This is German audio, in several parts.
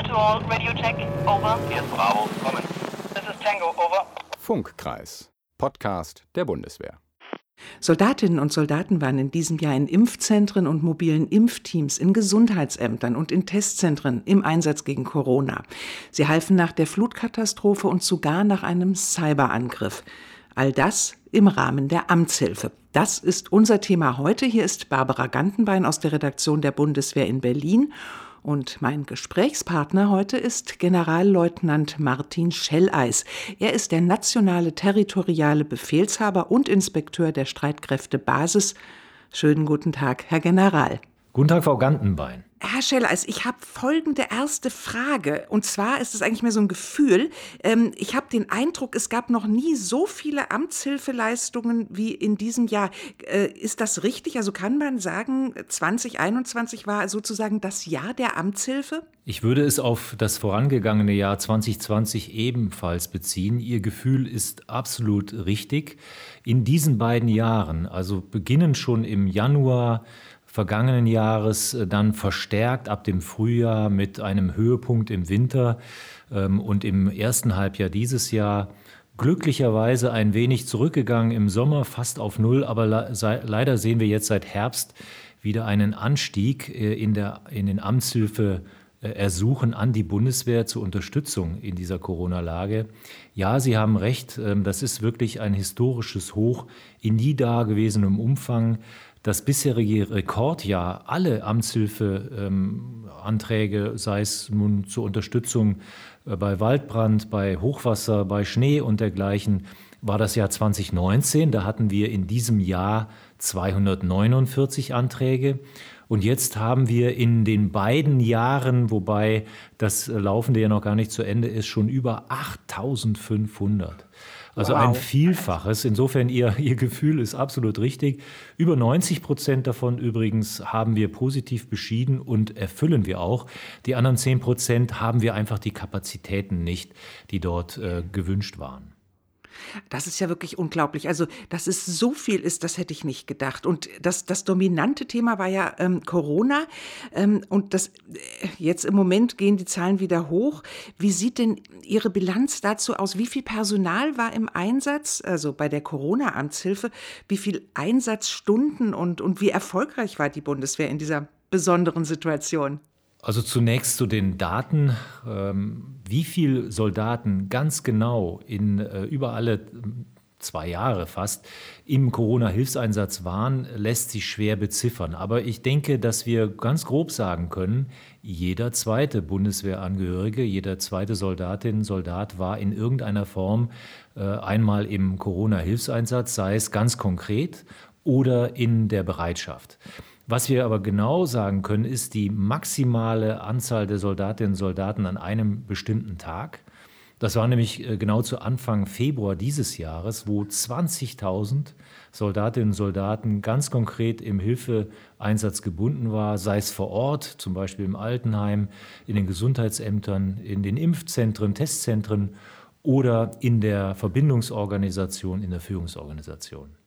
Clear to all, radio check, over. Hier ist Bravo, kommen. This is Tango, over. Funkkreis, Podcast der Bundeswehr. Soldatinnen und Soldaten waren in diesem Jahr in Impfzentren und mobilen Impfteams, in Gesundheitsämtern und in Testzentren im Einsatz gegen Corona. Sie halfen nach der Flutkatastrophe und sogar nach einem Cyberangriff. All das im Rahmen der Amtshilfe. Das ist unser Thema heute. Hier ist Barbara Gantenbein aus der Redaktion der Bundeswehr in Berlin. Und mein Gesprächspartner heute ist Generalleutnant Martin Schelleis. Er ist der nationale territoriale Befehlshaber und Inspekteur der Streitkräfte Basis. Schönen guten Tag, Herr General. Guten Tag, Frau Gantenbein. Herr Schelleis, ich habe folgende erste Frage. Und zwar ist es eigentlich mehr so ein Gefühl. Ähm, ich habe den Eindruck, es gab noch nie so viele Amtshilfeleistungen wie in diesem Jahr. Äh, ist das richtig? Also kann man sagen, 2021 war sozusagen das Jahr der Amtshilfe? Ich würde es auf das vorangegangene Jahr 2020 ebenfalls beziehen. Ihr Gefühl ist absolut richtig. In diesen beiden Jahren, also beginnen schon im Januar vergangenen Jahres äh, dann verstärkt ab dem Frühjahr mit einem Höhepunkt im Winter ähm, und im ersten Halbjahr dieses Jahr glücklicherweise ein wenig zurückgegangen im Sommer, fast auf Null, aber leider sehen wir jetzt seit Herbst wieder einen Anstieg äh, in, der, in den Amtshilfeersuchen an die Bundeswehr zur Unterstützung in dieser Corona-Lage. Ja, Sie haben recht, ähm, das ist wirklich ein historisches Hoch in nie dagewesenem Umfang das bisherige Rekordjahr alle Amtshilfeanträge, ähm, sei es nun zur Unterstützung äh, bei Waldbrand, bei Hochwasser, bei Schnee und dergleichen, war das Jahr 2019. Da hatten wir in diesem Jahr 249 Anträge. Und jetzt haben wir in den beiden Jahren, wobei das laufende ja noch gar nicht zu Ende ist, schon über 8500. Also wow. ein Vielfaches. Insofern, ihr, ihr Gefühl ist absolut richtig. Über 90 Prozent davon übrigens haben wir positiv beschieden und erfüllen wir auch. Die anderen 10 Prozent haben wir einfach die Kapazitäten nicht, die dort äh, gewünscht waren. Das ist ja wirklich unglaublich. Also, dass es so viel ist, das hätte ich nicht gedacht. Und das, das dominante Thema war ja ähm, Corona. Ähm, und das, äh, jetzt im Moment gehen die Zahlen wieder hoch. Wie sieht denn Ihre Bilanz dazu aus? Wie viel Personal war im Einsatz, also bei der Corona-Amtshilfe? Wie viel Einsatzstunden und, und wie erfolgreich war die Bundeswehr in dieser besonderen Situation? Also zunächst zu den Daten. Ähm, wie viele Soldaten ganz genau in äh, über alle ähm, zwei Jahre fast im Corona-Hilfseinsatz waren, lässt sich schwer beziffern. Aber ich denke, dass wir ganz grob sagen können, jeder zweite Bundeswehrangehörige, jeder zweite Soldatin, Soldat war in irgendeiner Form äh, einmal im Corona-Hilfseinsatz, sei es ganz konkret oder in der Bereitschaft. Was wir aber genau sagen können, ist die maximale Anzahl der Soldatinnen und Soldaten an einem bestimmten Tag. Das war nämlich äh, genau zu Anfang Februar dieses Jahres, wo 20.000 Soldatinnen und Soldaten ganz konkret im Hilfeeinsatz gebunden war, sei es vor Ort, zum Beispiel im Altenheim, in den Gesundheitsämtern, in den Impfzentren, Testzentren oder in der Verbindungsorganisation, in der Führungsorganisation.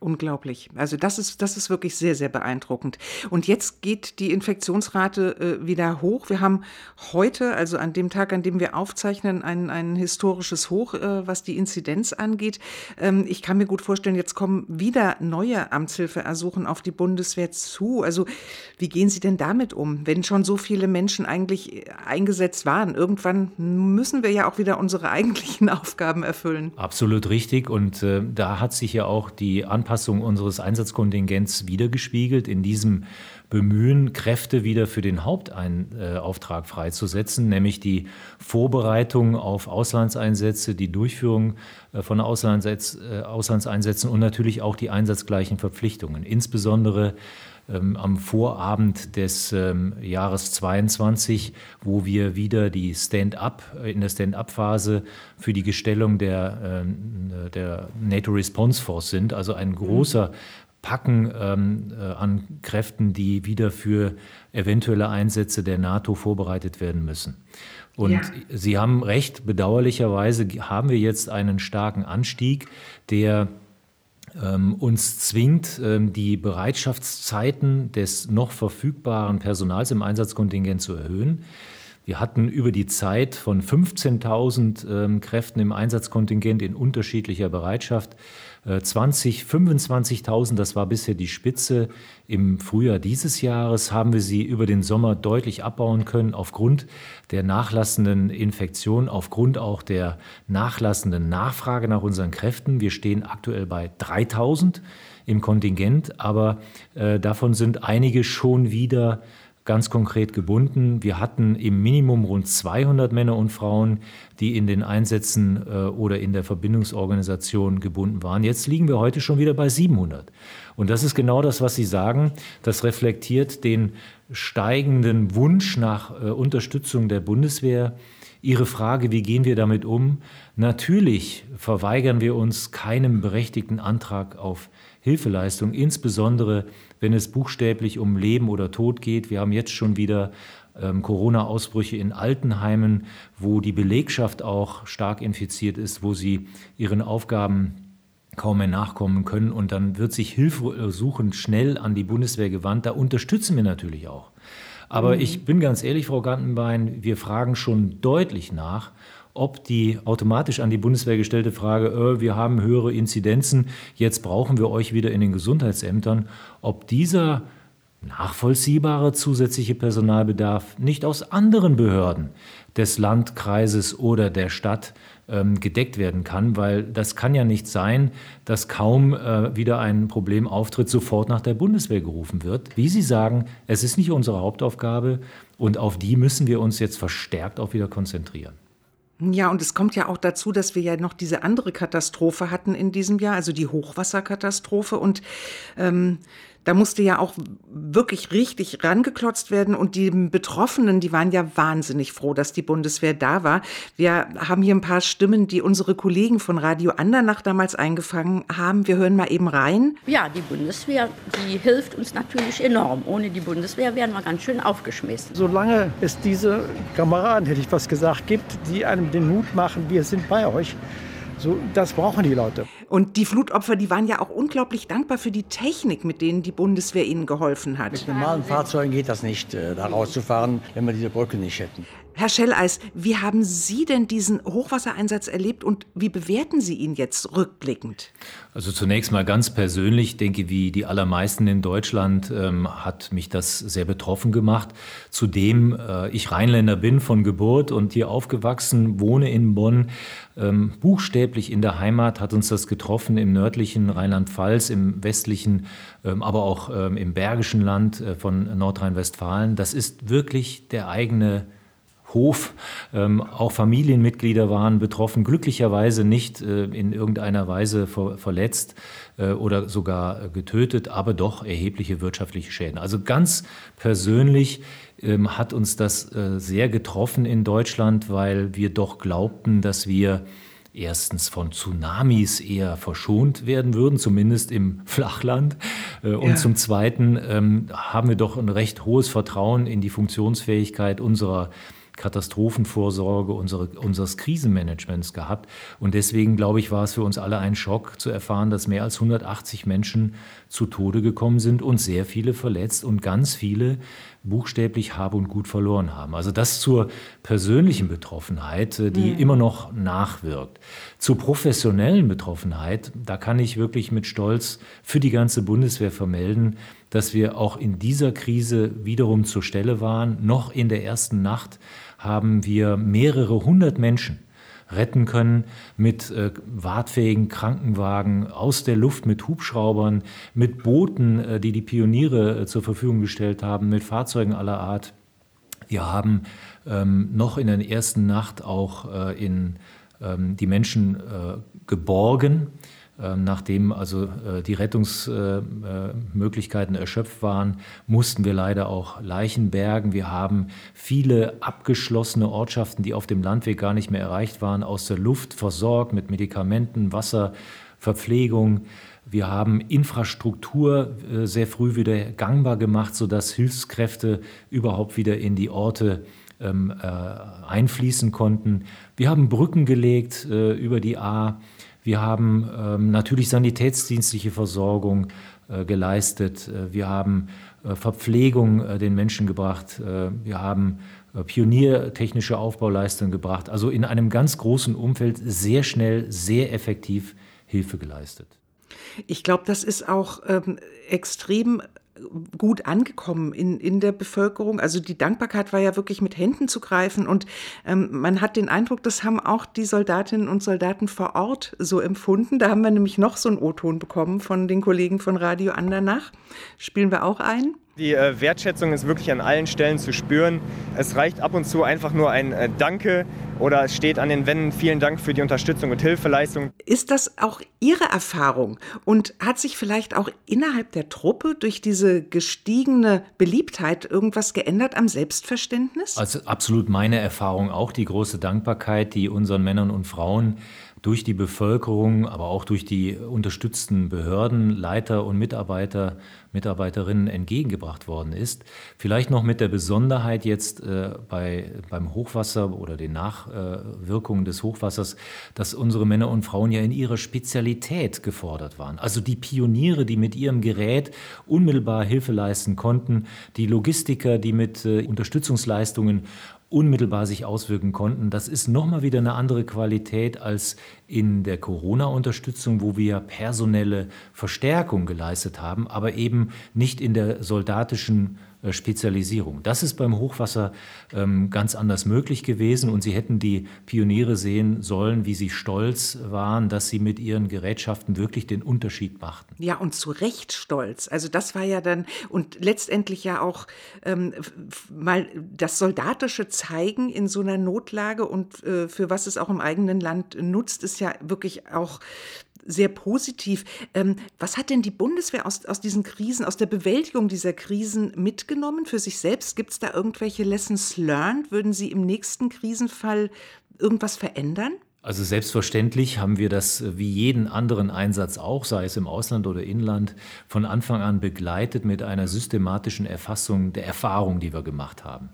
Unglaublich. Also das ist, das ist wirklich sehr, sehr beeindruckend. Und jetzt geht die Infektionsrate äh, wieder hoch. Wir haben heute, also an dem Tag, an dem wir aufzeichnen, ein, ein historisches Hoch, äh, was die Inzidenz angeht. Ähm, ich kann mir gut vorstellen, jetzt kommen wieder neue Amtshilfeersuchen auf die Bundeswehr zu. Also wie gehen Sie denn damit um, wenn schon so viele Menschen eigentlich eingesetzt waren? Irgendwann müssen wir ja auch wieder unsere eigentlichen Aufgaben erfüllen. Absolut richtig. Und äh, da hat sich ja auch die Anpassung Anpassung unseres Einsatzkontingents wiedergespiegelt in diesem Bemühen, Kräfte wieder für den Hauptauftrag freizusetzen, nämlich die Vorbereitung auf Auslandseinsätze, die Durchführung äh, von äh, Auslandseinsätzen und natürlich auch die einsatzgleichen Verpflichtungen. Insbesondere ähm, am Vorabend des ähm, Jahres 22, wo wir wieder die Stand-up, äh, in der Stand-up-Phase für die Gestellung der, äh, der NATO Response Force sind, also ein großer Packen ähm, äh, an Kräften, die wieder für eventuelle Einsätze der NATO vorbereitet werden müssen. Und ja. Sie haben recht, bedauerlicherweise haben wir jetzt einen starken Anstieg, der ähm, uns zwingt, ähm, die Bereitschaftszeiten des noch verfügbaren Personals im Einsatzkontingent zu erhöhen. Wir hatten über die Zeit von 15.000 ähm, Kräften im Einsatzkontingent in unterschiedlicher Bereitschaft 20, äh, 25.000, das war bisher die Spitze. Im Frühjahr dieses Jahres haben wir sie über den Sommer deutlich abbauen können aufgrund der nachlassenden Infektion, aufgrund auch der nachlassenden Nachfrage nach unseren Kräften. Wir stehen aktuell bei 3.000 im Kontingent, aber äh, davon sind einige schon wieder ganz konkret gebunden. Wir hatten im Minimum rund 200 Männer und Frauen, die in den Einsätzen äh, oder in der Verbindungsorganisation gebunden waren. Jetzt liegen wir heute schon wieder bei 700. Und das ist genau das, was Sie sagen. Das reflektiert den steigenden Wunsch nach äh, Unterstützung der Bundeswehr. Ihre Frage, wie gehen wir damit um? Natürlich verweigern wir uns keinem berechtigten Antrag auf Hilfeleistung, insbesondere wenn es buchstäblich um Leben oder Tod geht. Wir haben jetzt schon wieder ähm, Corona-Ausbrüche in Altenheimen, wo die Belegschaft auch stark infiziert ist, wo sie ihren Aufgaben kaum mehr nachkommen können. Und dann wird sich Hilfe suchen schnell an die Bundeswehr gewandt. Da unterstützen wir natürlich auch. Aber mhm. ich bin ganz ehrlich, Frau Gantenbein, wir fragen schon deutlich nach, ob die automatisch an die Bundeswehr gestellte Frage, äh, wir haben höhere Inzidenzen, jetzt brauchen wir euch wieder in den Gesundheitsämtern, ob dieser nachvollziehbare zusätzliche Personalbedarf nicht aus anderen Behörden des Landkreises oder der Stadt ähm, gedeckt werden kann, weil das kann ja nicht sein, dass kaum äh, wieder ein Problem auftritt, sofort nach der Bundeswehr gerufen wird. Wie Sie sagen, es ist nicht unsere Hauptaufgabe und auf die müssen wir uns jetzt verstärkt auch wieder konzentrieren. Ja, und es kommt ja auch dazu, dass wir ja noch diese andere Katastrophe hatten in diesem Jahr, also die Hochwasserkatastrophe. Und ähm, da musste ja auch wirklich richtig rangeklotzt werden und die Betroffenen, die waren ja wahnsinnig froh, dass die Bundeswehr da war. Wir haben hier ein paar Stimmen, die unsere Kollegen von Radio Andernach damals eingefangen haben. Wir hören mal eben rein. Ja, die Bundeswehr, die hilft uns natürlich enorm. Ohne die Bundeswehr wären wir ganz schön aufgeschmissen. Solange es diese Kameraden, hätte ich was gesagt, gibt, die einem den Mut machen, wir sind bei euch, so, das brauchen die Leute. Und die Flutopfer, die waren ja auch unglaublich dankbar für die Technik, mit denen die Bundeswehr ihnen geholfen hat. Mit normalen Fahrzeugen geht das nicht, äh, da rauszufahren, wenn wir diese Brücke nicht hätten. Herr Schelleis, wie haben Sie denn diesen Hochwassereinsatz erlebt und wie bewerten Sie ihn jetzt rückblickend? Also zunächst mal ganz persönlich, denke wie die allermeisten in Deutschland ähm, hat mich das sehr betroffen gemacht. Zudem äh, ich Rheinländer bin von Geburt und hier aufgewachsen, wohne in Bonn. Ähm, buchstäblich in der Heimat hat uns das getroffen im nördlichen Rheinland-Pfalz, im westlichen, ähm, aber auch ähm, im bergischen Land äh, von Nordrhein-Westfalen. Das ist wirklich der eigene Hof. Ähm, auch Familienmitglieder waren betroffen, glücklicherweise nicht äh, in irgendeiner Weise ver verletzt äh, oder sogar getötet, aber doch erhebliche wirtschaftliche Schäden. Also ganz persönlich ähm, hat uns das äh, sehr getroffen in Deutschland, weil wir doch glaubten, dass wir erstens von Tsunamis eher verschont werden würden, zumindest im Flachland. Äh, und ja. zum Zweiten ähm, haben wir doch ein recht hohes Vertrauen in die Funktionsfähigkeit unserer Katastrophenvorsorge, unsere, unseres Krisenmanagements gehabt. Und deswegen, glaube ich, war es für uns alle ein Schock zu erfahren, dass mehr als 180 Menschen zu Tode gekommen sind und sehr viele verletzt und ganz viele buchstäblich Hab und Gut verloren haben. Also das zur persönlichen Betroffenheit, äh, die mhm. immer noch nachwirkt. Zur professionellen Betroffenheit, da kann ich wirklich mit Stolz für die ganze Bundeswehr vermelden, dass wir auch in dieser Krise wiederum zur Stelle waren. Noch in der ersten Nacht haben wir mehrere hundert Menschen retten können mit äh, wartfähigen Krankenwagen aus der Luft, mit Hubschraubern, mit Booten, äh, die die Pioniere äh, zur Verfügung gestellt haben, mit Fahrzeugen aller Art. Wir haben ähm, noch in der ersten Nacht auch äh, in, ähm, die Menschen äh, geborgen nachdem also äh, die Rettungsmöglichkeiten erschöpft waren, mussten wir leider auch Leichen bergen. Wir haben viele abgeschlossene Ortschaften, die auf dem Landweg gar nicht mehr erreicht waren, aus der Luft versorgt mit Medikamenten, Wasser, Verpflegung. Wir haben Infrastruktur äh, sehr früh wieder gangbar gemacht, sodass Hilfskräfte überhaupt wieder in die Orte ähm, äh, einfließen konnten. Wir haben Brücken gelegt über die A. Wir haben ähm, natürlich sanitätsdienstliche Versorgung äh, geleistet. Äh, wir haben äh, Verpflegung äh, den Menschen gebracht. Äh, wir haben äh, pioniertechnische Aufbauleistungen gebracht. Also in einem ganz großen Umfeld sehr schnell, sehr effektiv Hilfe geleistet. Ich glaube, das ist auch ähm, extrem gut angekommen in, in der Bevölkerung. Also die Dankbarkeit war ja wirklich mit Händen zu greifen und ähm, man hat den Eindruck, das haben auch die Soldatinnen und Soldaten vor Ort so empfunden. Da haben wir nämlich noch so einen O-Ton bekommen von den Kollegen von Radio Andernach. Spielen wir auch ein. Die äh, Wertschätzung ist wirklich an allen Stellen zu spüren. Es reicht ab und zu einfach nur ein äh, Danke oder es steht an den Wänden vielen Dank für die Unterstützung und Hilfeleistung. Ist das auch Ihre Erfahrung und hat sich vielleicht auch innerhalb der Truppe durch diese gestiegene Beliebtheit irgendwas geändert am Selbstverständnis? Also absolut meine Erfahrung auch die große Dankbarkeit, die unseren Männern und Frauen durch die Bevölkerung, aber auch durch die unterstützten Behörden, Leiter und Mitarbeiter, Mitarbeiterinnen entgegengebracht worden ist. Vielleicht noch mit der Besonderheit jetzt äh, bei, beim Hochwasser oder den Nachwirkungen des Hochwassers, dass unsere Männer und Frauen ja in ihrer Spezialität gefordert waren. Also die Pioniere, die mit ihrem Gerät unmittelbar Hilfe leisten konnten, die Logistiker, die mit äh, Unterstützungsleistungen unmittelbar sich auswirken konnten. Das ist nochmal wieder eine andere Qualität als in der Corona-Unterstützung, wo wir personelle Verstärkung geleistet haben, aber eben nicht in der soldatischen Spezialisierung. Das ist beim Hochwasser ähm, ganz anders möglich gewesen und Sie hätten die Pioniere sehen sollen, wie sie stolz waren, dass sie mit ihren Gerätschaften wirklich den Unterschied machten. Ja, und zu Recht stolz. Also das war ja dann und letztendlich ja auch ähm, mal das soldatische Zeigen in so einer Notlage und äh, für was es auch im eigenen Land nutzt, ist ja wirklich auch sehr positiv. Ähm, was hat denn die Bundeswehr aus, aus diesen Krisen, aus der Bewältigung dieser Krisen mitgenommen für sich selbst? Gibt es da irgendwelche Lessons learned? Würden Sie im nächsten Krisenfall irgendwas verändern? Also selbstverständlich haben wir das äh, wie jeden anderen Einsatz auch, sei es im Ausland oder Inland, von Anfang an begleitet mit einer systematischen Erfassung der Erfahrungen, die wir gemacht haben.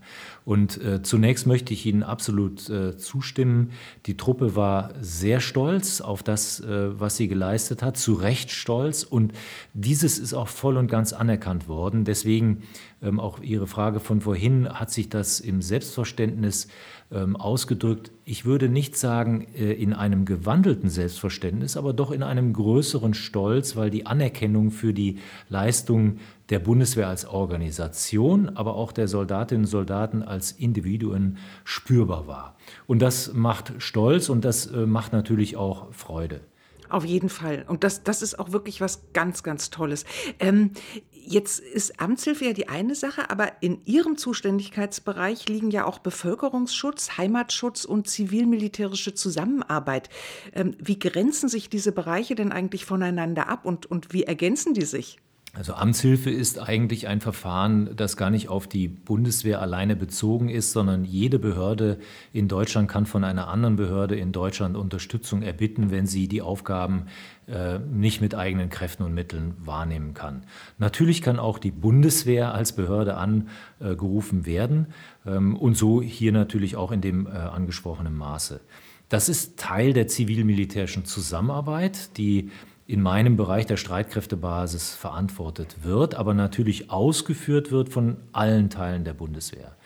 Und äh, zunächst möchte ich Ihnen absolut äh, zustimmen. Die Truppe war sehr stolz auf das, äh, was sie geleistet hat, zu Recht stolz. Und dieses ist auch voll und ganz anerkannt worden. Deswegen ähm, auch Ihre Frage von vorhin, hat sich das im Selbstverständnis ähm, ausgedrückt. Ich würde nicht sagen äh, in einem gewandelten Selbstverständnis, aber doch in einem größeren Stolz, weil die Anerkennung für die Leistung der Bundeswehr als Organisation, aber auch der Soldatinnen und Soldaten als Individuen spürbar war. Und das macht Stolz und das äh, macht natürlich auch Freude. Auf jeden Fall. Und das, das ist auch wirklich was ganz, ganz Tolles. Ähm, jetzt ist Amtshilfe ja die eine Sache, aber in Ihrem Zuständigkeitsbereich liegen ja auch Bevölkerungsschutz, Heimatschutz und zivil-militärische Zusammenarbeit. Ähm, wie grenzen sich diese Bereiche denn eigentlich voneinander ab und, und wie ergänzen die sich? Also Amtshilfe ist eigentlich ein Verfahren, das gar nicht auf die Bundeswehr alleine bezogen ist, sondern jede Behörde in Deutschland kann von einer anderen Behörde in Deutschland Unterstützung erbitten, wenn sie die Aufgaben äh, nicht mit eigenen Kräften und Mitteln wahrnehmen kann. Natürlich kann auch die Bundeswehr als Behörde angerufen werden ähm, und so hier natürlich auch in dem äh, angesprochenen Maße. Das ist Teil der zivil-militärischen Zusammenarbeit, die in meinem Bereich der Streitkräftebasis verantwortet wird, aber natürlich ausgeführt wird von allen Teilen der Bundeswehr.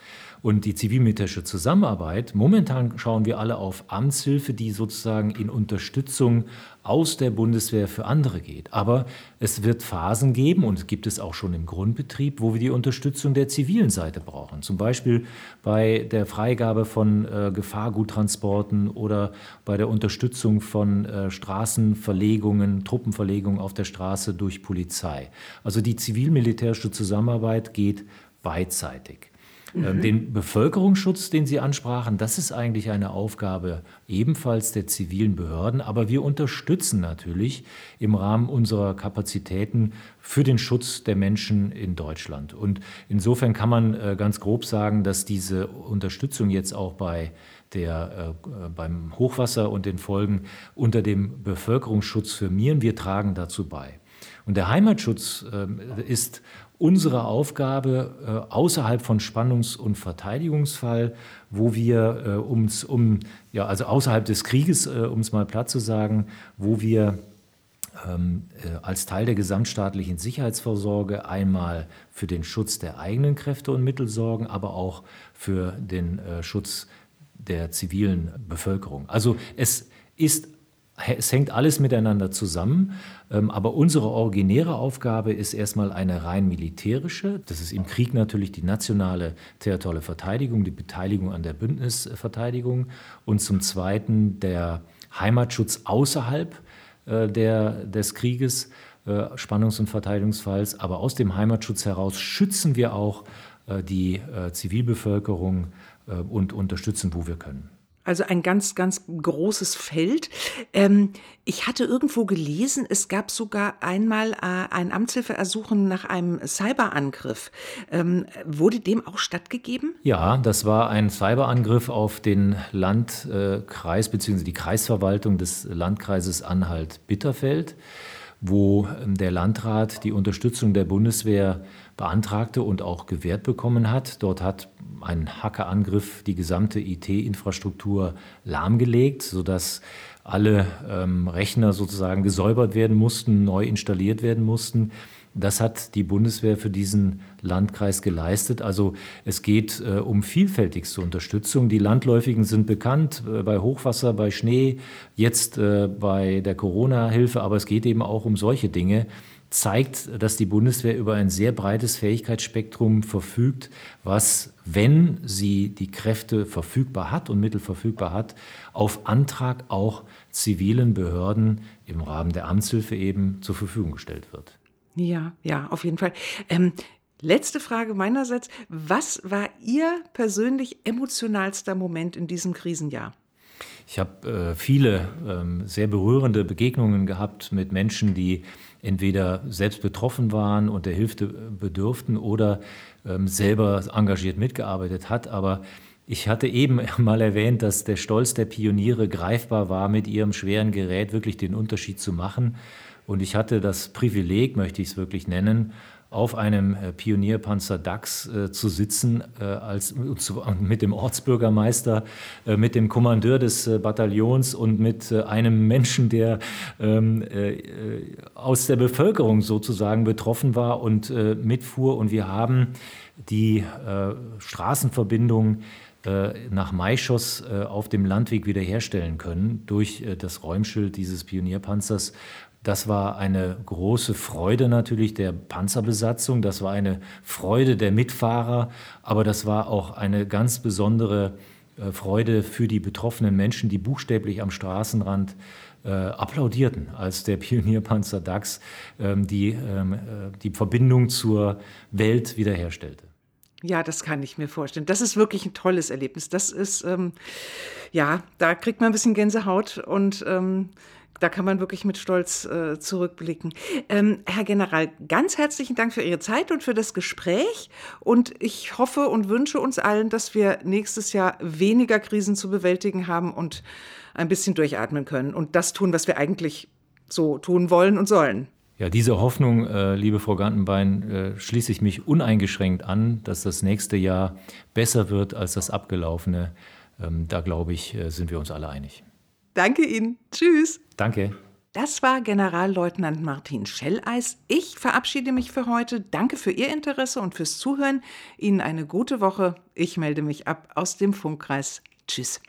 Und die zivilmilitärische Zusammenarbeit, momentan schauen wir alle auf Amtshilfe, die sozusagen in Unterstützung aus der Bundeswehr für andere geht. Aber es wird Phasen geben, und es gibt es auch schon im Grundbetrieb, wo wir die Unterstützung der zivilen Seite brauchen. Zum Beispiel bei der Freigabe von äh, Gefahrguttransporten oder bei der Unterstützung von äh, Straßenverlegungen, Truppenverlegungen auf der Straße durch Polizei. Also die zivil-militärische Zusammenarbeit geht beidseitig. Ähm, mhm. Den Bevölkerungsschutz, den Sie ansprachen, das ist eigentlich eine Aufgabe ebenfalls der zivilen Behörden, aber wir unterstützen natürlich im Rahmen unserer Kapazitäten für den Schutz der Menschen in Deutschland. Und insofern kann man äh, ganz grob sagen, dass diese Unterstützung jetzt auch bei der, äh, beim Hochwasser und den Folgen unter dem Bevölkerungsschutz firmieren. Wir tragen dazu bei. Und der Heimatschutz äh, ist unsere Aufgabe äh, außerhalb von Spannungs- und Verteidigungsfall, wo wir äh, ums, um, ja, also außerhalb des Krieges, äh, um es mal platt zu sagen, wo wir ähm, äh, als Teil der gesamtstaatlichen Sicherheitsvorsorge einmal für den Schutz der eigenen Kräfte und Mittel sorgen, aber auch für den Schutz der zivilen Bevölkerung. Also es ist es hängt alles miteinander zusammen, ähm, aber unsere originäre Aufgabe ist erstmal eine rein militärische. Das ist im Krieg natürlich die nationale territoriale Verteidigung, die Beteiligung an der Bündnisverteidigung und zum Zweiten der Heimatschutz außerhalb äh, der, des Krieges, äh, Spannungs- und Verteidigungsfalls. Aber aus dem Heimatschutz heraus schützen wir auch äh, die Zivilbevölkerung und unterstützen, wo wir können. Also ein ganz, ganz großes Feld. Ähm, ich hatte irgendwo gelesen, es gab sogar einmal äh, ein Amtshilfeersuchen nach einem Cyberangriff. Ähm, wurde dem auch stattgegeben? Ja, das war ein Cyberangriff auf den Landkreis äh, bzw. die Kreisverwaltung des Landkreises Anhalt-Bitterfeld, wo ähm, der Landrat die Unterstützung der Bundeswehr beantragte und auch gewährt bekommen hat. Dort hat ein Hackerangriff die gesamte IT-Infrastruktur lahmgelegt, sodass alle ähm, Rechner sozusagen gesäubert werden mussten, neu installiert werden mussten. Das hat die Bundeswehr für diesen Landkreis geleistet. Also es geht äh, um vielfältigste Unterstützung. Die Landläufigen sind bekannt äh, bei Hochwasser, bei Schnee, jetzt äh, bei der Corona-Hilfe, aber es geht eben auch um solche Dinge zeigt, dass die Bundeswehr über ein sehr breites Fähigkeitsspektrum verfügt, was, wenn sie die Kräfte verfügbar hat und Mittel verfügbar hat, auf Antrag auch zivilen Behörden im Rahmen der Amtshilfe eben zur Verfügung gestellt wird. Ja, ja, auf jeden Fall. Ähm, letzte Frage meinerseits. Was war Ihr persönlich emotionalster Moment in diesem Krisenjahr? Ich habe äh, viele äh, sehr berührende Begegnungen gehabt mit Menschen, die entweder selbst betroffen waren und der Hilfe bedürften oder ähm, selber engagiert mitgearbeitet hat. Aber ich hatte eben mal erwähnt, dass der Stolz der Pioniere greifbar war, mit ihrem schweren Gerät wirklich den Unterschied zu machen. Und ich hatte das Privileg, möchte ich es wirklich nennen, auf einem äh, Pionierpanzer DAX äh, zu sitzen, äh, als, mit dem Ortsbürgermeister, äh, mit dem Kommandeur des äh, Bataillons und mit äh, einem Menschen, der ähm, aus der Bevölkerung sozusagen betroffen war und mitfuhr. Und wir haben die Straßenverbindung nach Maischoss auf dem Landweg wiederherstellen können durch das Räumschild dieses Pionierpanzers. Das war eine große Freude natürlich der Panzerbesatzung, das war eine Freude der Mitfahrer, aber das war auch eine ganz besondere äh, Freude für die betroffenen Menschen, die buchstäblich am Straßenrand äh, applaudierten, als der Pionierpanzer DAX ähm, die, ähm, äh, die Verbindung zur Welt wiederherstellte. Ja, das kann ich mir vorstellen. Das ist wirklich ein tolles Erlebnis. Das ist, ähm, ja, da kriegt man ein bisschen Gänsehaut und ähm, da kann man wirklich mit Stolz äh, zurückblicken. Ähm, Herr General, ganz herzlichen Dank für Ihre Zeit und für das Gespräch. Und ich hoffe und wünsche uns allen, dass wir nächstes Jahr weniger Krisen zu bewältigen haben und ein bisschen durchatmen können und das tun, was wir eigentlich so tun wollen und sollen. Ja, diese Hoffnung, äh, liebe Frau Gantenbein, äh, schließe ich mich uneingeschränkt an, dass das nächste Jahr besser wird als das abgelaufene. Ähm, da glaube ich, äh, sind wir uns alle einig. Danke Ihnen. Tschüss. Danke. Das war Generalleutnant Martin Schelleis. Ich verabschiede mich für heute. Danke für Ihr Interesse und fürs Zuhören. Ihnen eine gute Woche. Ich melde mich ab aus dem Funkkreis. Tschüss.